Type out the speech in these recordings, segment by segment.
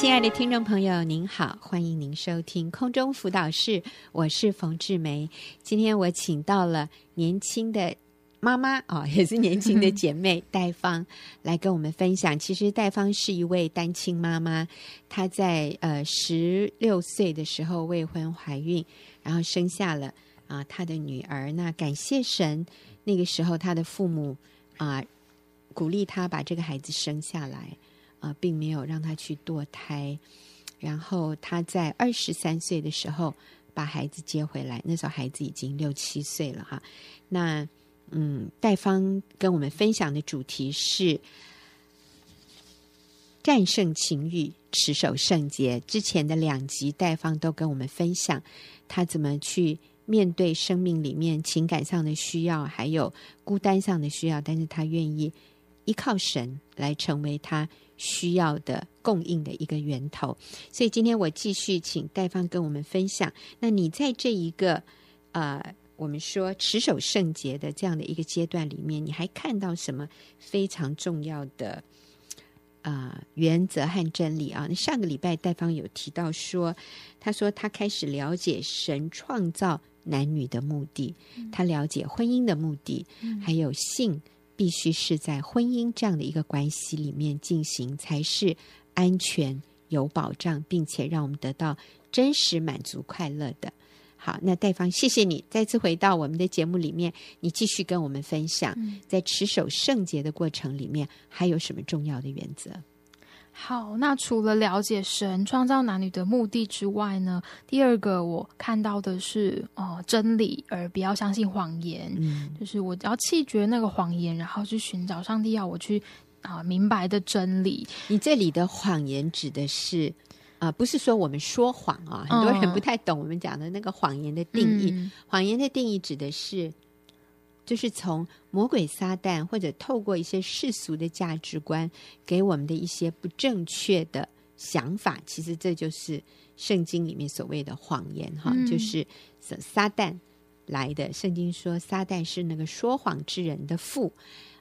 亲爱的听众朋友，您好，欢迎您收听空中辅导室，我是冯志梅。今天我请到了年轻的妈妈、哦，也是年轻的姐妹戴芳来跟我们分享。其实戴芳是一位单亲妈妈，她在呃十六岁的时候未婚怀孕，然后生下了啊她的女儿。那感谢神，那个时候她的父母啊鼓励她把这个孩子生下来。啊，并没有让他去堕胎，然后他在二十三岁的时候把孩子接回来，那时候孩子已经六七岁了哈。那嗯，戴芳跟我们分享的主题是战胜情欲，持守圣洁。之前的两集，戴芳都跟我们分享他怎么去面对生命里面情感上的需要，还有孤单上的需要，但是他愿意依靠神来成为他。需要的供应的一个源头，所以今天我继续请戴芳跟我们分享。那你在这一个呃，我们说持守圣洁的这样的一个阶段里面，你还看到什么非常重要的啊、呃、原则和真理啊？那上个礼拜戴芳有提到说，他说他开始了解神创造男女的目的，他了解婚姻的目的，还有性。必须是在婚姻这样的一个关系里面进行，才是安全、有保障，并且让我们得到真实满足、快乐的。好，那戴芳，谢谢你再次回到我们的节目里面，你继续跟我们分享，在持守圣洁的过程里面，还有什么重要的原则？好，那除了了解神创造男女的目的之外呢，第二个我看到的是哦、呃，真理，而不要相信谎言。嗯，就是我要弃绝那个谎言，然后去寻找上帝要我去啊、呃、明白的真理。你这里的谎言指的是啊、呃，不是说我们说谎啊，很多人不太懂我们讲的那个谎言的定义。嗯、谎言的定义指的是。就是从魔鬼撒旦或者透过一些世俗的价值观给我们的一些不正确的想法，其实这就是圣经里面所谓的谎言哈，嗯、就是撒旦来的。圣经说撒旦是那个说谎之人的父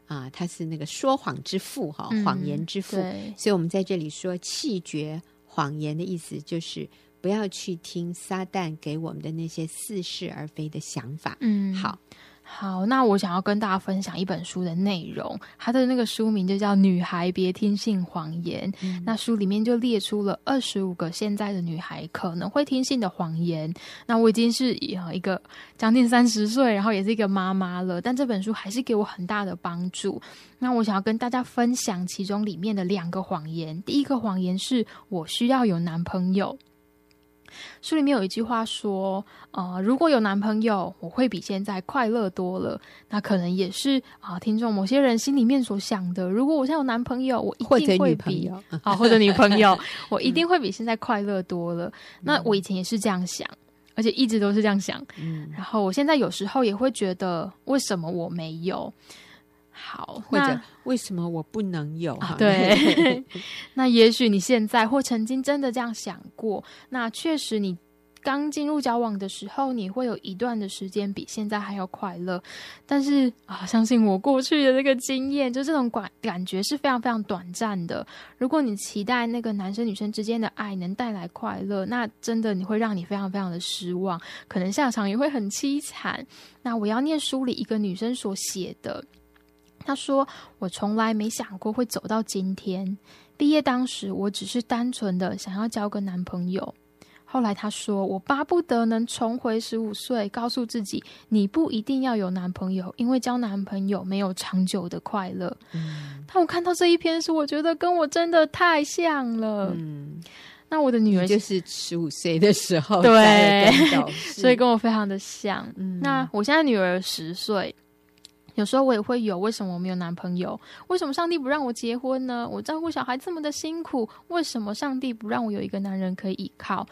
啊，他是那个说谎之父哈，谎言之父。嗯、所以我们在这里说弃绝谎言的意思，就是不要去听撒旦给我们的那些似是而非的想法。嗯，好。好，那我想要跟大家分享一本书的内容，它的那个书名就叫《女孩别听信谎言》。嗯、那书里面就列出了二十五个现在的女孩可能会听信的谎言。那我已经是一个将近三十岁，然后也是一个妈妈了，但这本书还是给我很大的帮助。那我想要跟大家分享其中里面的两个谎言。第一个谎言是我需要有男朋友。书里面有一句话说：“呃，如果有男朋友，我会比现在快乐多了。”那可能也是啊、呃，听众某些人心里面所想的。如果我现在有男朋友，我一定会比啊，或者女朋友，我一定会比现在快乐多了。嗯、那我以前也是这样想，而且一直都是这样想。嗯，然后我现在有时候也会觉得，为什么我没有？好，或者为什么我不能有？啊、对，那也许你现在或曾经真的这样想过。那确实，你刚进入交往的时候，你会有一段的时间比现在还要快乐。但是啊，相信我过去的那个经验，就这种感感觉是非常非常短暂的。如果你期待那个男生女生之间的爱能带来快乐，那真的你会让你非常非常的失望，可能下场也会很凄惨。那我要念书里一个女生所写的。他说：“我从来没想过会走到今天。毕业当时，我只是单纯的想要交个男朋友。后来他说，我巴不得能重回十五岁，告诉自己，你不一定要有男朋友，因为交男朋友没有长久的快乐。嗯，当我看到这一篇时，我觉得跟我真的太像了。嗯，那我的女儿就是十五岁的时候，对，所以跟我非常的像。嗯，那我现在女儿十岁。”有时候我也会有，为什么我没有男朋友？为什么上帝不让我结婚呢？我照顾小孩这么的辛苦，为什么上帝不让我有一个男人可以依靠？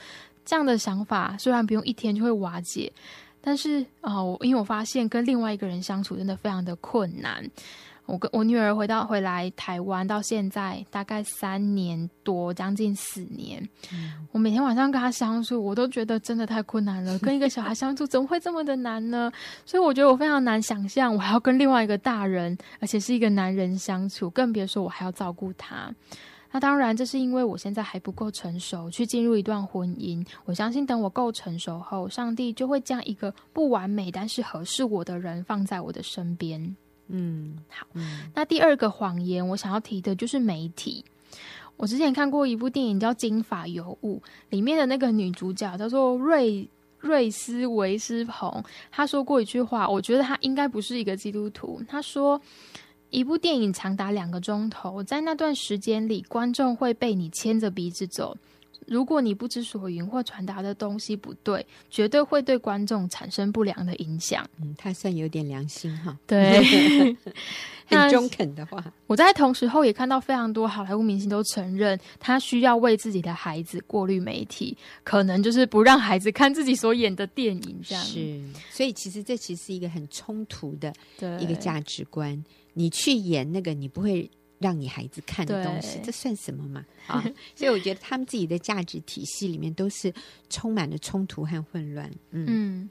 这样的想法虽然不用一天就会瓦解，但是啊，我、因为我发现跟另外一个人相处真的非常的困难。我跟我女儿回到回来台湾到现在大概三年多，将近四年。嗯、我每天晚上跟她相处，我都觉得真的太困难了。跟一个小孩相处怎么会这么的难呢？所以我觉得我非常难想象，我还要跟另外一个大人，而且是一个男人相处，更别说我还要照顾他。那当然，这是因为我现在还不够成熟去进入一段婚姻。我相信，等我够成熟后，上帝就会将一个不完美但是合适我的人放在我的身边。嗯，好。嗯，那第二个谎言，我想要提的就是媒体。我之前看过一部电影叫《金发尤物》，里面的那个女主角叫做瑞瑞斯维斯彭，她说过一句话，我觉得她应该不是一个基督徒。她说。一部电影长达两个钟头，在那段时间里，观众会被你牵着鼻子走。如果你不知所云或传达的东西不对，绝对会对观众产生不良的影响。嗯，他算有点良心哈。对，很中肯的话。我在同时候也看到非常多好莱坞明星都承认，他需要为自己的孩子过滤媒体，可能就是不让孩子看自己所演的电影。这样是，所以其实这其实是一个很冲突的一个价值观。你去演那个你不会让你孩子看的东西，这算什么嘛？啊，所以我觉得他们自己的价值体系里面都是充满了冲突和混乱。嗯，嗯，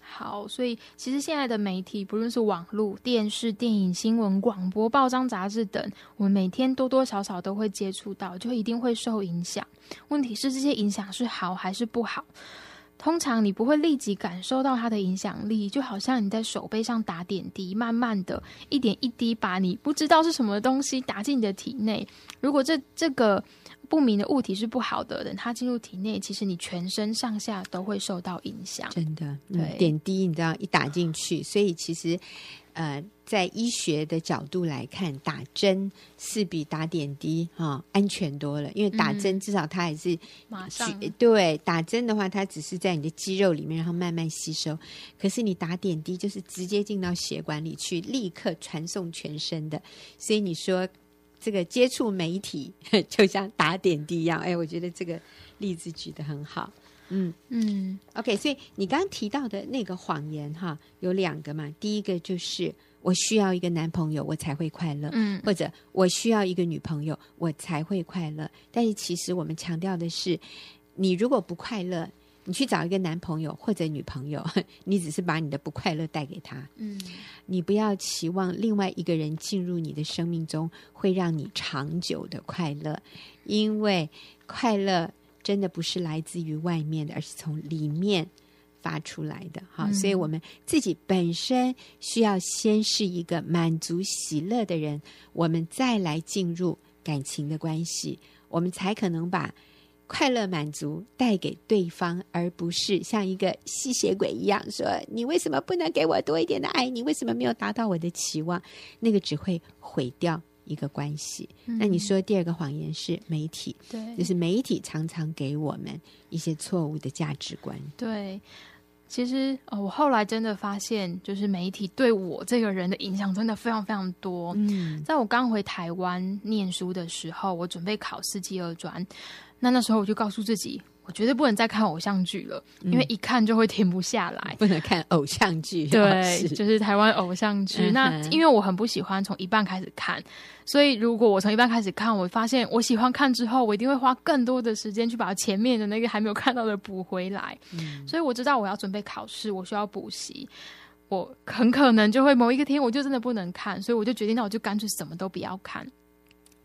好，所以其实现在的媒体，不论是网络、电视、电影、新闻、广播、报章、杂志等，我们每天多多少少都会接触到，就一定会受影响。问题是这些影响是好还是不好？通常你不会立即感受到它的影响力，就好像你在手背上打点滴，慢慢的一点一滴把你不知道是什么东西打进你的体内。如果这这个不明的物体是不好的，等它进入体内，其实你全身上下都会受到影响。真的，对，嗯，点滴你知道一打进去，所以其实。呃，在医学的角度来看，打针是比打点滴哈、哦、安全多了，因为打针至少它还是马上对，打针的话，它只是在你的肌肉里面，然后慢慢吸收。可是你打点滴，就是直接进到血管里去，立刻传送全身的。所以你说这个接触媒体 就像打点滴一样，哎，我觉得这个例子举得很好。嗯嗯，OK，所以你刚刚提到的那个谎言哈，有两个嘛。第一个就是我需要一个男朋友，我才会快乐，嗯，或者我需要一个女朋友，我才会快乐。但是其实我们强调的是，你如果不快乐，你去找一个男朋友或者女朋友，你只是把你的不快乐带给他。嗯，你不要期望另外一个人进入你的生命中会让你长久的快乐，因为快乐。真的不是来自于外面的，而是从里面发出来的。哈、嗯，所以我们自己本身需要先是一个满足喜乐的人，我们再来进入感情的关系，我们才可能把快乐满足带给对方，而不是像一个吸血鬼一样说：“你为什么不能给我多一点的爱？你为什么没有达到我的期望？”那个只会毁掉。一个关系，那你说第二个谎言是媒体，对，就是媒体常常给我们一些错误的价值观。对，其实哦，我后来真的发现，就是媒体对我这个人的影响真的非常非常多。嗯，在我刚回台湾念书的时候，我准备考四技二专，那那时候我就告诉自己。我绝对不能再看偶像剧了，因为一看就会停不下来。嗯、不能看偶像剧，对，是就是台湾偶像剧。嗯、那因为我很不喜欢从一半开始看，所以如果我从一半开始看，我发现我喜欢看之后，我一定会花更多的时间去把前面的那个还没有看到的补回来。嗯、所以我知道我要准备考试，我需要补习，我很可能就会某一个天我就真的不能看，所以我就决定，那我就干脆什么都不要看。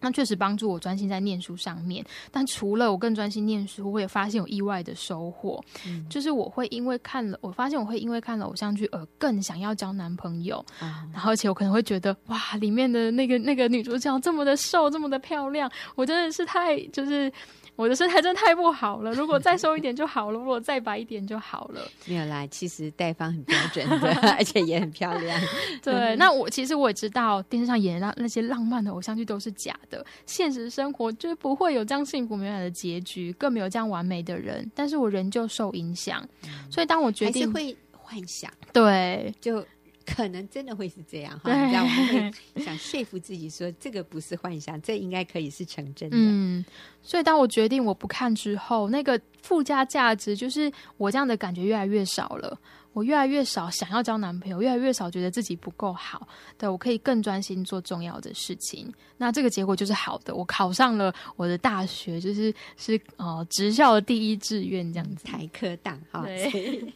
那确实帮助我专心在念书上面，但除了我更专心念书，我也发现有意外的收获，嗯、就是我会因为看了，我发现我会因为看了偶像剧而更想要交男朋友，嗯、然后而且我可能会觉得哇，里面的那个那个女主角这么的瘦，这么的漂亮，我真的是太就是。我的身材真的太不好了，如果再瘦一点就好了，如果再白一点就好了。没有啦，其实戴芳很标准的，而且也很漂亮。对，那我其实我也知道电视上演的那那些浪漫的偶像剧都是假的，现实生活就不会有这样幸福美满的结局，更没有这样完美的人。但是我仍旧受影响，嗯、所以当我决定会幻想，对，就。可能真的会是这样哈，这样我们会想说服自己说，这个不是幻想，这应该可以是成真的。嗯，所以当我决定我不看之后，那个附加价值就是我这样的感觉越来越少了。我越来越少想要交男朋友，越来越少觉得自己不够好，对，我可以更专心做重要的事情。那这个结果就是好的，我考上了我的大学，就是是呃职校的第一志愿这样子，台科大哈。对，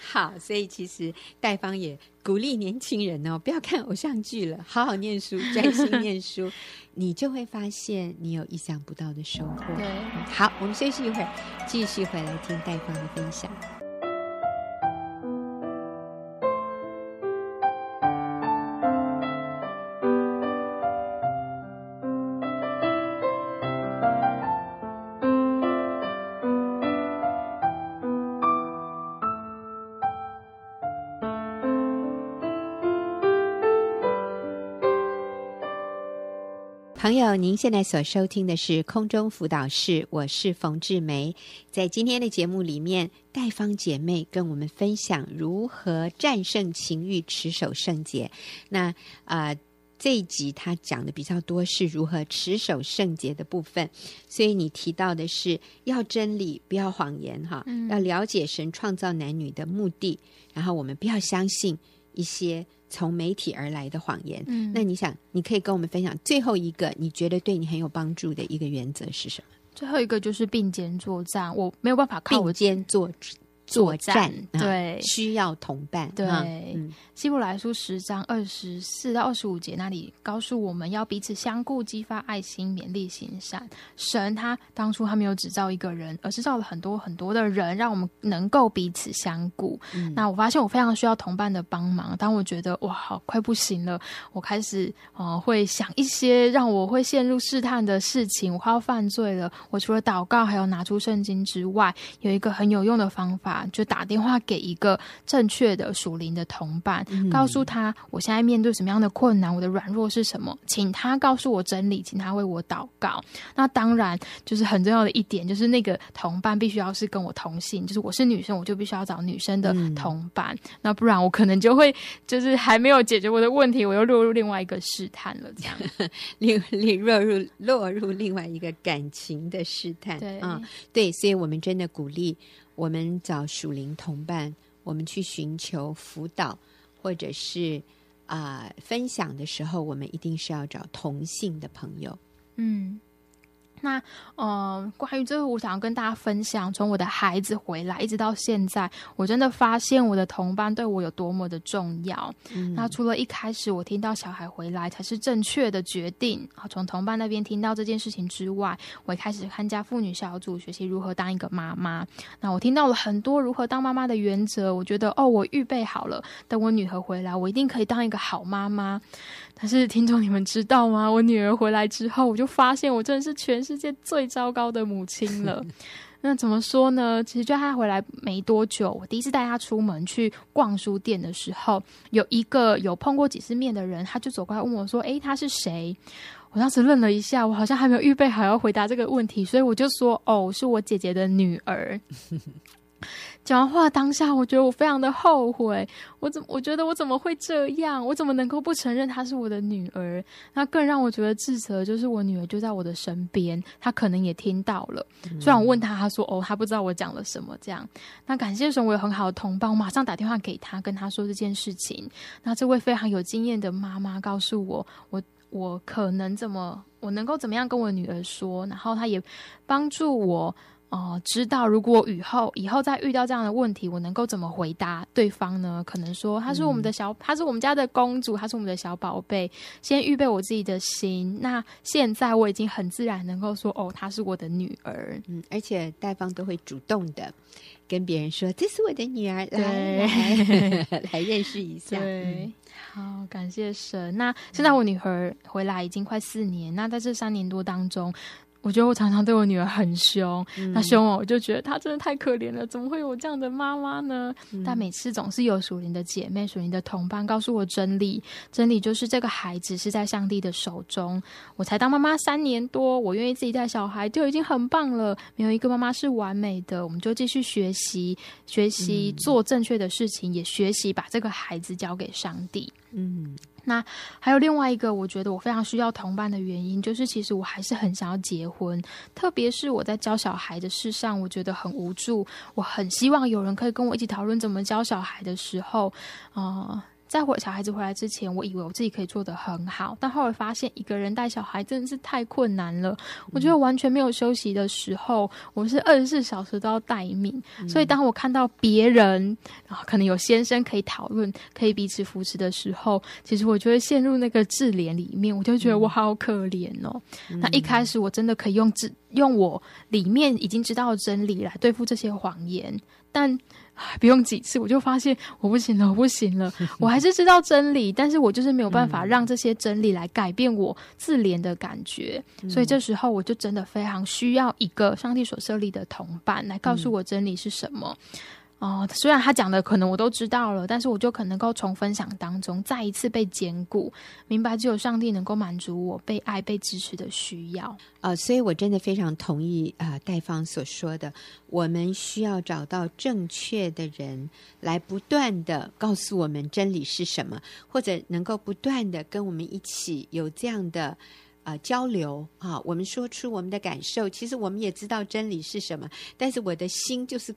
好，所以其实戴芳也鼓励年轻人哦，不要看偶像剧了，好好念书，专心念书，你就会发现你有意想不到的收获。对，好，我们休息一会儿，继续回来听戴芳的分享。朋友，您现在所收听的是空中辅导室，我是冯志梅。在今天的节目里面，戴芳姐妹跟我们分享如何战胜情欲，持守圣洁。那啊、呃，这一集她讲的比较多是如何持守圣洁的部分，所以你提到的是要真理，不要谎言，哈，嗯、要了解神创造男女的目的，然后我们不要相信一些。从媒体而来的谎言，嗯，那你想，你可以跟我们分享最后一个你觉得对你很有帮助的一个原则是什么？最后一个就是并肩作战，我没有办法靠肩作作战，对，需要同伴，对。嗯，希伯来书十章二十四到二十五节那里告诉我们要彼此相顾，激发爱心，勉励行善。神他当初他没有只造一个人，而是造了很多很多的人，让我们能够彼此相顾。嗯、那我发现我非常需要同伴的帮忙。当我觉得哇，好快不行了，我开始呃会想一些让我会陷入试探的事情，我快要犯罪了。我除了祷告，还有拿出圣经之外，有一个很有用的方法。就打电话给一个正确的属灵的同伴，嗯、告诉他我现在面对什么样的困难，我的软弱是什么，请他告诉我真理，请他为我祷告。那当然就是很重要的一点，就是那个同伴必须要是跟我同性，就是我是女生，我就必须要找女生的同伴。嗯、那不然我可能就会就是还没有解决我的问题，我又落入另外一个试探了，这样，另另落入落入另外一个感情的试探。对啊、嗯，对，所以我们真的鼓励。我们找属灵同伴，我们去寻求辅导，或者是啊、分享的时候，我们一定是要找同性的朋友。嗯。那呃，关于这个，我想要跟大家分享，从我的孩子回来一直到现在，我真的发现我的同伴对我有多么的重要。嗯、那除了一开始我听到小孩回来才是正确的决定啊，从同伴那边听到这件事情之外，我也开始参加妇女小组，学习如何当一个妈妈。那我听到了很多如何当妈妈的原则，我觉得哦，我预备好了，等我女儿回来，我一定可以当一个好妈妈。但是听众你们知道吗？我女儿回来之后，我就发现我真的是全世界最糟糕的母亲了。那怎么说呢？其实就她回来没多久，我第一次带她出门去逛书店的时候，有一个有碰过几次面的人，他就走过来问我说：“诶，他是谁？”我当时愣了一下，我好像还没有预备好要回答这个问题，所以我就说：“哦，是我姐姐的女儿。” 讲完话当下，我觉得我非常的后悔。我怎么我觉得我怎么会这样？我怎么能够不承认她是我的女儿？那更让我觉得自责，就是我女儿就在我的身边，她可能也听到了。虽然我问她，她说：“哦，她不知道我讲了什么。”这样，那感谢神，我有很好的同伴，我马上打电话给她，跟她说这件事情。那这位非常有经验的妈妈告诉我，我我可能怎么，我能够怎么样跟我女儿说？然后她也帮助我。哦，知道如果以后以后再遇到这样的问题，我能够怎么回答对方呢？可能说她是我们的小，她、嗯、是我们家的公主，她是我们的小宝贝。先预备我自己的心。那现在我已经很自然能够说，哦，她是我的女儿。嗯，而且戴方都会主动的跟别人说，这是我的女儿，来来，来认识一下。对，好，感谢神。那现在我女儿回来已经快四年，那在这三年多当中。我觉得我常常对我女儿很凶，嗯、凶我，我就觉得她真的太可怜了，怎么会有这样的妈妈呢？嗯、但每次总是有属灵的姐妹、属灵的同伴告诉我真理，真理就是这个孩子是在上帝的手中。我才当妈妈三年多，我愿意自己带小孩就已经很棒了。没有一个妈妈是完美的，我们就继续学习，学习做正确的事情，嗯、也学习把这个孩子交给上帝。嗯。那还有另外一个，我觉得我非常需要同伴的原因，就是其实我还是很想要结婚，特别是我在教小孩的事上，我觉得很无助，我很希望有人可以跟我一起讨论怎么教小孩的时候，啊、在我小孩子回来之前，我以为我自己可以做得很好，但后来发现一个人带小孩真的是太困难了。我觉得完全没有休息的时候，我是二十四小时都要待命。所以当我看到别人啊，可能有先生可以讨论，可以彼此扶持的时候，其实我就会陷入那个自怜里面，我就觉得我好可怜哦。那一开始我真的可以用自用我里面已经知道的真理来对付这些谎言，但。不用几次，我就发现我不行了，我不行了。我还是知道真理，但是我就是没有办法让这些真理来改变我自怜的感觉。嗯、所以这时候，我就真的非常需要一个上帝所设立的同伴来告诉我真理是什么。嗯哦，虽然他讲的可能我都知道了，但是我就可能够从分享当中再一次被坚固，明白只有上帝能够满足我被爱、被支持的需要。呃，所以我真的非常同意啊、呃，戴芳所说的，我们需要找到正确的人来不断的告诉我们真理是什么，或者能够不断的跟我们一起有这样的。啊、交流啊，我们说出我们的感受。其实我们也知道真理是什么，但是我的心就是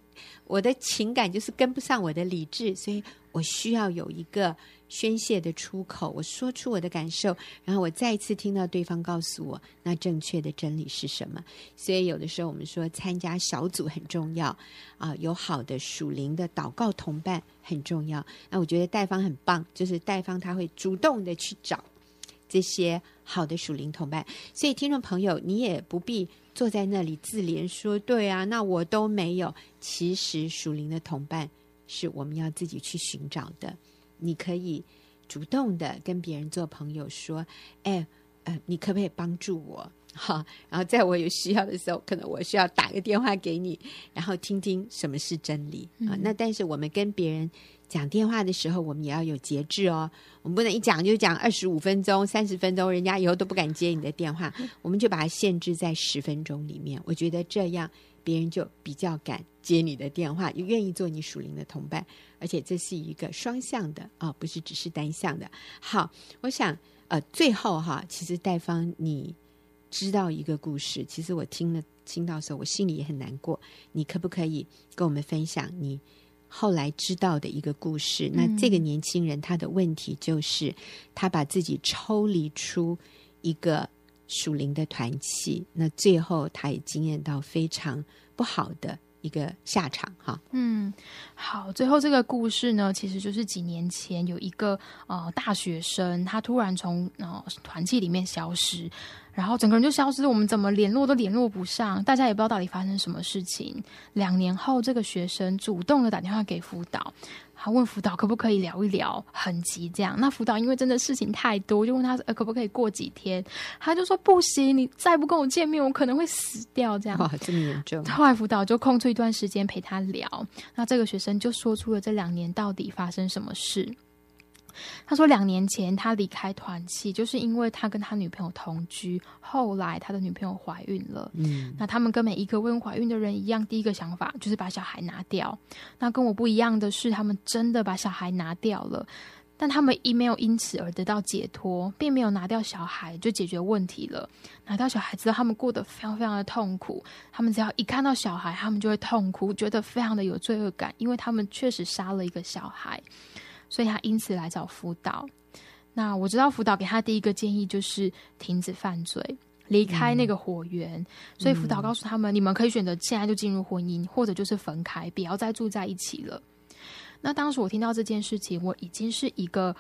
我的情感就是跟不上我的理智，所以我需要有一个宣泄的出口。我说出我的感受，然后我再一次听到对方告诉我那正确的真理是什么。所以有的时候我们说参加小组很重要啊，有好的属灵的祷告同伴很重要。那我觉得戴芳很棒，就是戴芳他会主动的去找。这些好的属灵同伴，所以听众朋友，你也不必坐在那里自怜说：“对啊，那我都没有。”其实属灵的同伴是我们要自己去寻找的。你可以主动的跟别人做朋友，说：“哎，呃，你可不可以帮助我？哈，然后在我有需要的时候，可能我需要打个电话给你，然后听听什么是真理啊。嗯。那但是我们跟别人。讲电话的时候，我们也要有节制哦。我们不能一讲就讲二十五分钟、三十分钟，人家以后都不敢接你的电话。我们就把它限制在十分钟里面。我觉得这样别人就比较敢接你的电话，也愿意做你属灵的同伴。而且这是一个双向的啊、哦，不是只是单向的。好，我想呃，最后哈，其实戴芳，你知道一个故事，其实我听了听到的时候，我心里也很难过。你可不可以跟我们分享你？后来知道的一个故事，那这个年轻人他的问题就是，他把自己抽离出一个属灵的团契，那最后他也经验到非常不好的一个下场。哈，嗯，好，最后这个故事呢，其实就是几年前有一个呃大学生，他突然从呃团契里面消失。然后整个人就消失，我们怎么联络都联络不上，大家也不知道到底发生什么事情。两年后，这个学生主动的打电话给辅导，他问辅导可不可以聊一聊，很急这样。那辅导因为真的事情太多，就问他呃可不可以过几天，他就说不行，你再不跟我见面，我可能会死掉这样。哇，这么严重！后来辅导就空出一段时间陪他聊，那这个学生就说出了这两年到底发生什么事。他说，两年前他离开团契，就是因为他跟他女朋友同居，后来他的女朋友怀孕了。嗯，那他们跟每一个未婚怀孕的人一样，第一个想法就是把小孩拿掉。那跟我不一样的是，他们真的把小孩拿掉了，但他们亦没有因此而得到解脱，并没有拿掉小孩就解决问题了。拿掉小孩之后，他们过得非常非常的痛苦。他们只要一看到小孩，他们就会痛苦，觉得非常的有罪恶感，因为他们确实杀了一个小孩。所以他因此来找辅导。那我知道辅导给他第一个建议就是停止犯罪，离开那个火源。嗯、所以辅导告诉他们，嗯、你们可以选择现在就进入婚姻，或者就是分开，不要再住在一起了。那当时我听到这件事情，我已经是一个。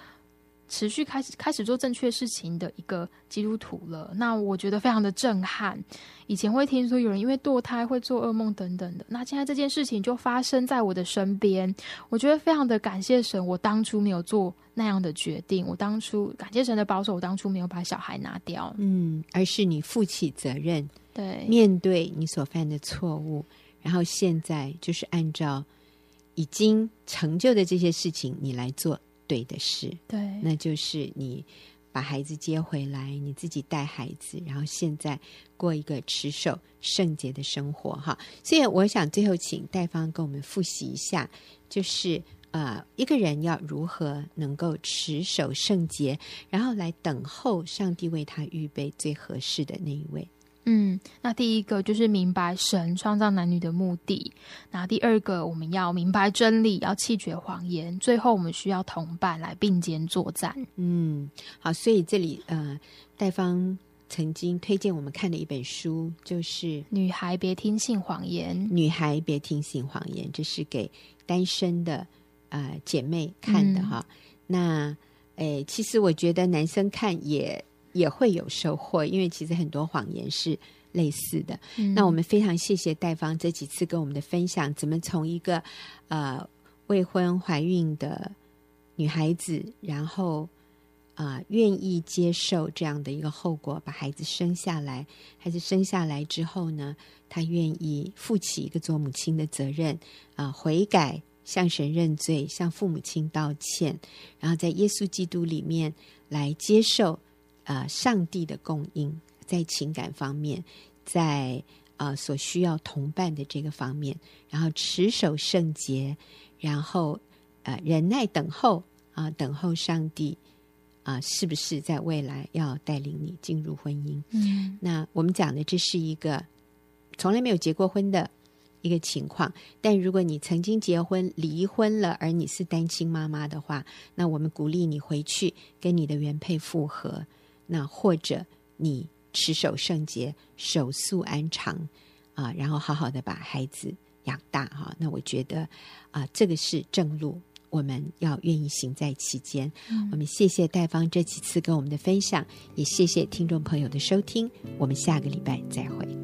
持续开始开始做正确事情的一个基督徒了，那我觉得非常的震撼。以前会听说有人因为堕胎会做噩梦等等的，那现在这件事情就发生在我的身边，我觉得非常的感谢神，我当初没有做那样的决定，我当初感谢神的保守，我当初没有把小孩拿掉，嗯，而是你负起责任，对，面对你所犯的错误，然后现在就是按照已经成就的这些事情，你来做。对的事，对，那就是你把孩子接回来，你自己带孩子，然后现在过一个持守圣洁的生活哈。所以我想最后请戴芳跟我们复习一下，就是啊、呃，一个人要如何能够持守圣洁，然后来等候上帝为他预备最合适的那一位。嗯，那第一个就是明白神创造男女的目的。那第二个，我们要明白真理，要弃绝谎言。最后，我们需要同伴来并肩作战。嗯，好，所以这里呃，戴芳曾经推荐我们看的一本书，就是《女孩别听信谎言》。女孩别听信谎言，这是给单身的呃姐妹看的哈。嗯、那诶，其实我觉得男生看也。也会有收获，因为其实很多谎言是类似的。嗯、那我们非常谢谢戴芳这几次跟我们的分享，怎么从一个呃未婚怀孕的女孩子，然后啊、呃、愿意接受这样的一个后果，把孩子生下来，孩子生下来之后呢，她愿意负起一个做母亲的责任啊、呃，悔改，向神认罪，向父母亲道歉，然后在耶稣基督里面来接受。啊、呃，上帝的供应在情感方面，在啊、呃、所需要同伴的这个方面，然后持守圣洁，然后呃忍耐等候啊、呃，等候上帝啊、呃，是不是在未来要带领你进入婚姻？嗯，那我们讲的这是一个从来没有结过婚的一个情况，但如果你曾经结婚离婚了，而你是单亲妈妈的话，那我们鼓励你回去跟你的原配复合。那或者你持守圣洁，守素安常啊，然后好好的把孩子养大哈。那我觉得啊，这个是正路，我们要愿意行在其间。嗯、我们谢谢戴芳这几次跟我们的分享，也谢谢听众朋友的收听。我们下个礼拜再会。